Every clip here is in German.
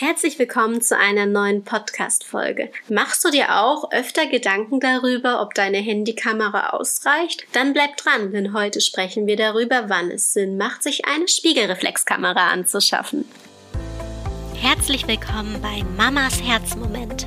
Herzlich willkommen zu einer neuen Podcast-Folge. Machst du dir auch öfter Gedanken darüber, ob deine Handykamera ausreicht? Dann bleib dran, denn heute sprechen wir darüber, wann es Sinn macht, sich eine Spiegelreflexkamera anzuschaffen. Herzlich willkommen bei Mamas Herzmomente.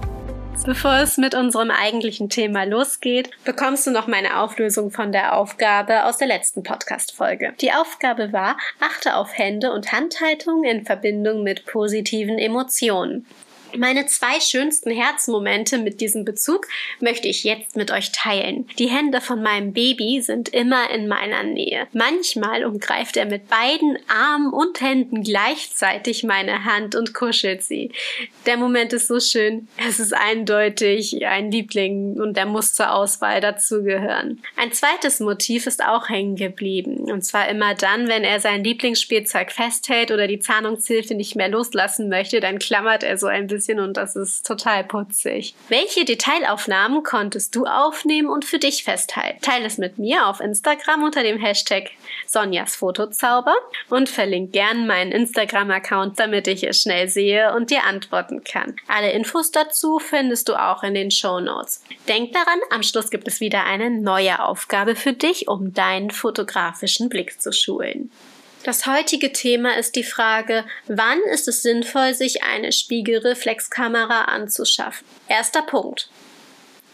Bevor es mit unserem eigentlichen Thema losgeht, bekommst du noch meine Auflösung von der Aufgabe aus der letzten Podcast-Folge. Die Aufgabe war, achte auf Hände und Handhaltung in Verbindung mit positiven Emotionen. Meine zwei schönsten Herzmomente mit diesem Bezug möchte ich jetzt mit euch teilen. Die Hände von meinem Baby sind immer in meiner Nähe. Manchmal umgreift er mit beiden Armen und Händen gleichzeitig meine Hand und kuschelt sie. Der Moment ist so schön. Es ist eindeutig ein Liebling und der muss zur Auswahl dazugehören. Ein zweites Motiv ist auch hängen geblieben. Und zwar immer dann, wenn er sein Lieblingsspielzeug festhält oder die Zahnungshilfe nicht mehr loslassen möchte, dann klammert er so ein bisschen bisschen und das ist total putzig. Welche Detailaufnahmen konntest du aufnehmen und für dich festhalten? Teile es mit mir auf Instagram unter dem Hashtag Sonjas Fotozauber und verlink gern meinen Instagram-Account, damit ich es schnell sehe und dir antworten kann. Alle Infos dazu findest du auch in den Show Notes. Denk daran, am Schluss gibt es wieder eine neue Aufgabe für dich, um deinen fotografischen Blick zu schulen. Das heutige Thema ist die Frage, wann ist es sinnvoll, sich eine Spiegelreflexkamera anzuschaffen? Erster Punkt.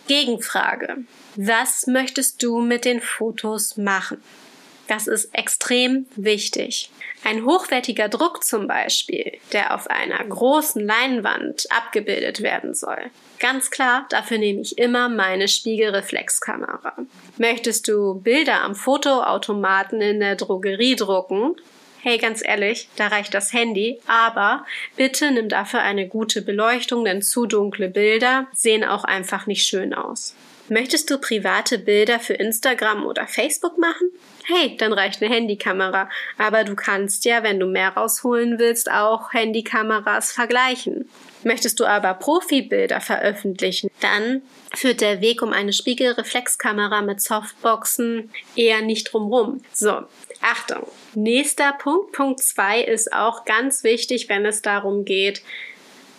Gegenfrage. Was möchtest du mit den Fotos machen? Das ist extrem wichtig. Ein hochwertiger Druck zum Beispiel, der auf einer großen Leinwand abgebildet werden soll. Ganz klar, dafür nehme ich immer meine Spiegelreflexkamera. Möchtest du Bilder am Fotoautomaten in der Drogerie drucken? Hey, ganz ehrlich, da reicht das Handy, aber bitte nimm dafür eine gute Beleuchtung, denn zu dunkle Bilder sehen auch einfach nicht schön aus. Möchtest du private Bilder für Instagram oder Facebook machen? Hey, dann reicht eine Handykamera. Aber du kannst ja, wenn du mehr rausholen willst, auch Handykameras vergleichen. Möchtest du aber Profibilder veröffentlichen, dann führt der Weg um eine Spiegelreflexkamera mit Softboxen eher nicht drumrum. So, Achtung. Nächster Punkt, Punkt zwei ist auch ganz wichtig, wenn es darum geht,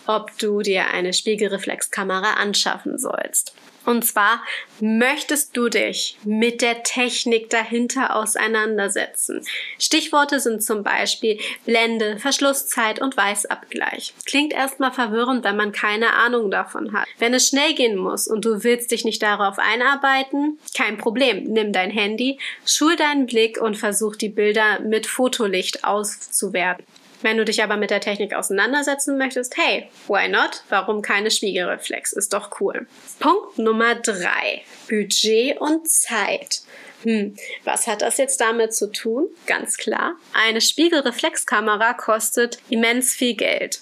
ob du dir eine Spiegelreflexkamera anschaffen sollst. Und zwar möchtest du dich mit der Technik dahinter auseinandersetzen. Stichworte sind zum Beispiel Blende, Verschlusszeit und Weißabgleich. Klingt erstmal verwirrend, wenn man keine Ahnung davon hat. Wenn es schnell gehen muss und du willst dich nicht darauf einarbeiten, kein Problem. Nimm dein Handy, schul deinen Blick und versuch die Bilder mit Fotolicht auszuwerten. Wenn du dich aber mit der Technik auseinandersetzen möchtest, hey, why not? Warum keine Spiegelreflex? Ist doch cool. Punkt Nummer drei. Budget und Zeit. Hm, was hat das jetzt damit zu tun? Ganz klar. Eine Spiegelreflexkamera kostet immens viel Geld.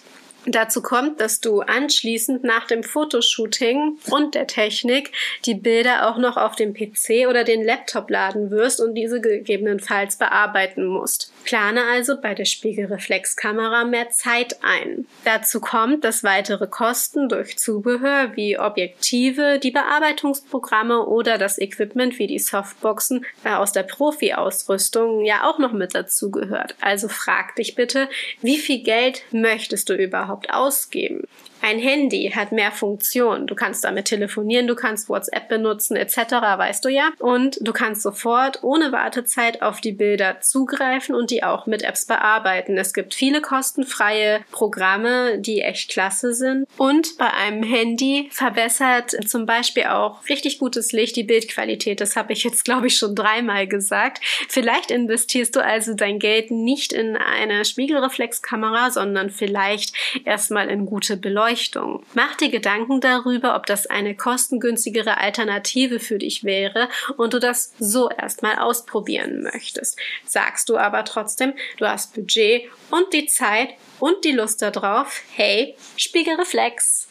Dazu kommt, dass du anschließend nach dem Fotoshooting und der Technik die Bilder auch noch auf dem PC oder den Laptop laden wirst und diese gegebenenfalls bearbeiten musst. Plane also bei der Spiegelreflexkamera mehr Zeit ein. Dazu kommt, dass weitere Kosten durch Zubehör wie Objektive, die Bearbeitungsprogramme oder das Equipment wie die Softboxen äh, aus der Profi-Ausrüstung ja auch noch mit dazu gehört. Also frag dich bitte, wie viel Geld möchtest du überhaupt überhaupt ausgeben? Ein Handy hat mehr Funktionen. Du kannst damit telefonieren, du kannst WhatsApp benutzen etc., weißt du ja. Und du kannst sofort ohne Wartezeit auf die Bilder zugreifen und die auch mit Apps bearbeiten. Es gibt viele kostenfreie Programme, die echt klasse sind. Und bei einem Handy verbessert zum Beispiel auch richtig gutes Licht die Bildqualität. Das habe ich jetzt, glaube ich, schon dreimal gesagt. Vielleicht investierst du also dein Geld nicht in eine Spiegelreflexkamera, sondern vielleicht erstmal in gute Beleuchtung. Mach dir Gedanken darüber, ob das eine kostengünstigere Alternative für dich wäre und du das so erstmal ausprobieren möchtest. Sagst du aber trotzdem, du hast Budget und die Zeit und die Lust darauf, hey, Spiegelreflex.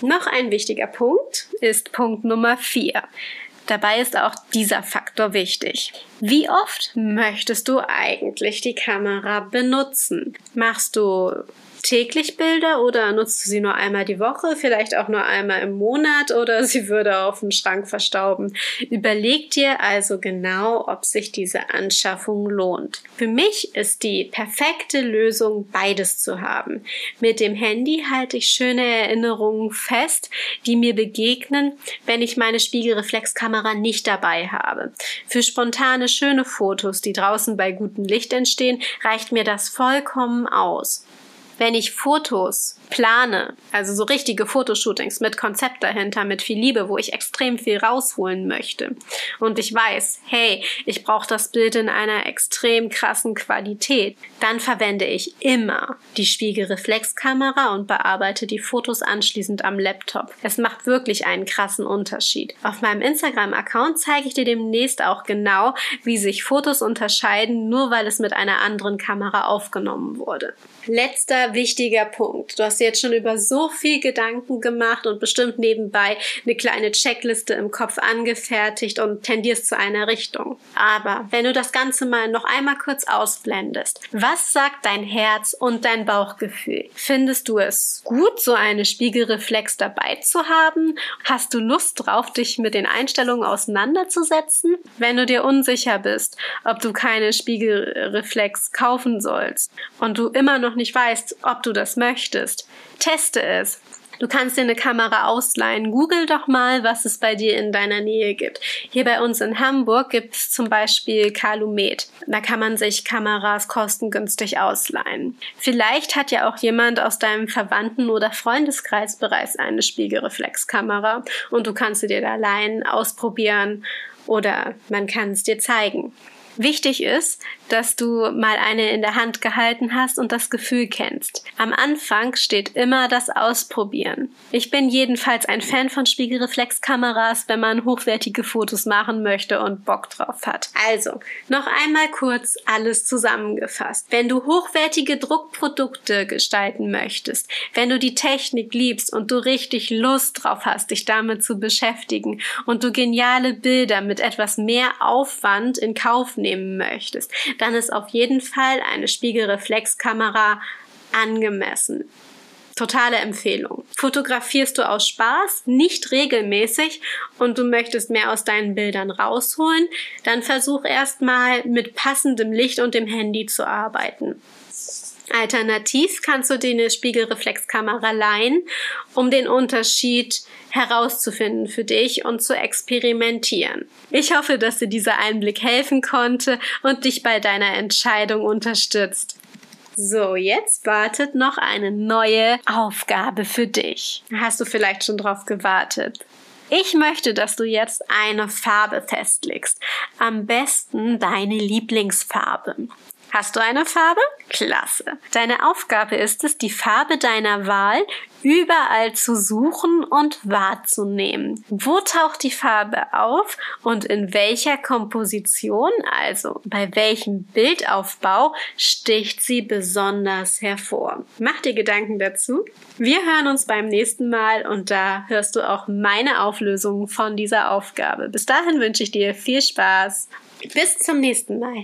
Noch ein wichtiger Punkt ist Punkt Nummer 4. Dabei ist auch dieser Faktor wichtig. Wie oft möchtest du eigentlich die Kamera benutzen? Machst du täglich Bilder oder nutzt du sie nur einmal die Woche, vielleicht auch nur einmal im Monat oder sie würde auf dem Schrank verstauben? Überleg dir also genau, ob sich diese Anschaffung lohnt. Für mich ist die perfekte Lösung, beides zu haben. Mit dem Handy halte ich schöne Erinnerungen fest, die mir begegnen, wenn ich meine Spiegelreflexkamera nicht dabei habe. Für spontane schöne Fotos, die draußen bei gutem Licht entstehen, reicht mir das vollkommen aus. Wenn ich Fotos plane, also so richtige Fotoshootings mit Konzept dahinter, mit viel Liebe, wo ich extrem viel rausholen möchte und ich weiß, hey, ich brauche das Bild in einer extrem krassen Qualität, dann verwende ich immer die Spiegelreflexkamera und bearbeite die Fotos anschließend am Laptop. Es macht wirklich einen krassen Unterschied. Auf meinem Instagram-Account zeige ich dir demnächst auch genau, wie sich Fotos unterscheiden, nur weil es mit einer anderen Kamera aufgenommen wurde. Letzter wichtiger Punkt. Du hast jetzt schon über so viel Gedanken gemacht und bestimmt nebenbei eine kleine Checkliste im Kopf angefertigt und tendierst zu einer Richtung. Aber wenn du das Ganze mal noch einmal kurz ausblendest, was sagt dein Herz und dein Bauchgefühl? Findest du es gut, so eine Spiegelreflex dabei zu haben? Hast du Lust drauf, dich mit den Einstellungen auseinanderzusetzen? Wenn du dir unsicher bist, ob du keine Spiegelreflex kaufen sollst und du immer noch nicht weißt, ob du das möchtest, Teste es. Du kannst dir eine Kamera ausleihen. Google doch mal, was es bei dir in deiner Nähe gibt. Hier bei uns in Hamburg gibt es zum Beispiel Calumet. Da kann man sich Kameras kostengünstig ausleihen. Vielleicht hat ja auch jemand aus deinem Verwandten- oder Freundeskreis bereits eine Spiegelreflexkamera und du kannst sie dir da leihen, ausprobieren oder man kann es dir zeigen. Wichtig ist, dass du mal eine in der Hand gehalten hast und das Gefühl kennst. Am Anfang steht immer das Ausprobieren. Ich bin jedenfalls ein Fan von Spiegelreflexkameras, wenn man hochwertige Fotos machen möchte und Bock drauf hat. Also, noch einmal kurz alles zusammengefasst. Wenn du hochwertige Druckprodukte gestalten möchtest, wenn du die Technik liebst und du richtig Lust drauf hast, dich damit zu beschäftigen und du geniale Bilder mit etwas mehr Aufwand in Kauf nehmen möchtest, dann ist auf jeden Fall eine Spiegelreflexkamera angemessen. Totale Empfehlung. Fotografierst du aus Spaß, nicht regelmäßig und du möchtest mehr aus deinen Bildern rausholen, dann versuch erstmal mit passendem Licht und dem Handy zu arbeiten. Alternativ kannst du dir eine Spiegelreflexkamera leihen, um den Unterschied herauszufinden für dich und zu experimentieren. Ich hoffe, dass dir dieser Einblick helfen konnte und dich bei deiner Entscheidung unterstützt. So, jetzt wartet noch eine neue Aufgabe für dich. Hast du vielleicht schon drauf gewartet? Ich möchte, dass du jetzt eine Farbe festlegst. Am besten deine Lieblingsfarbe. Hast du eine Farbe? Klasse. Deine Aufgabe ist es, die Farbe deiner Wahl überall zu suchen und wahrzunehmen. Wo taucht die Farbe auf und in welcher Komposition, also bei welchem Bildaufbau, sticht sie besonders hervor? Mach dir Gedanken dazu. Wir hören uns beim nächsten Mal und da hörst du auch meine Auflösung von dieser Aufgabe. Bis dahin wünsche ich dir viel Spaß. Bis zum nächsten Mal.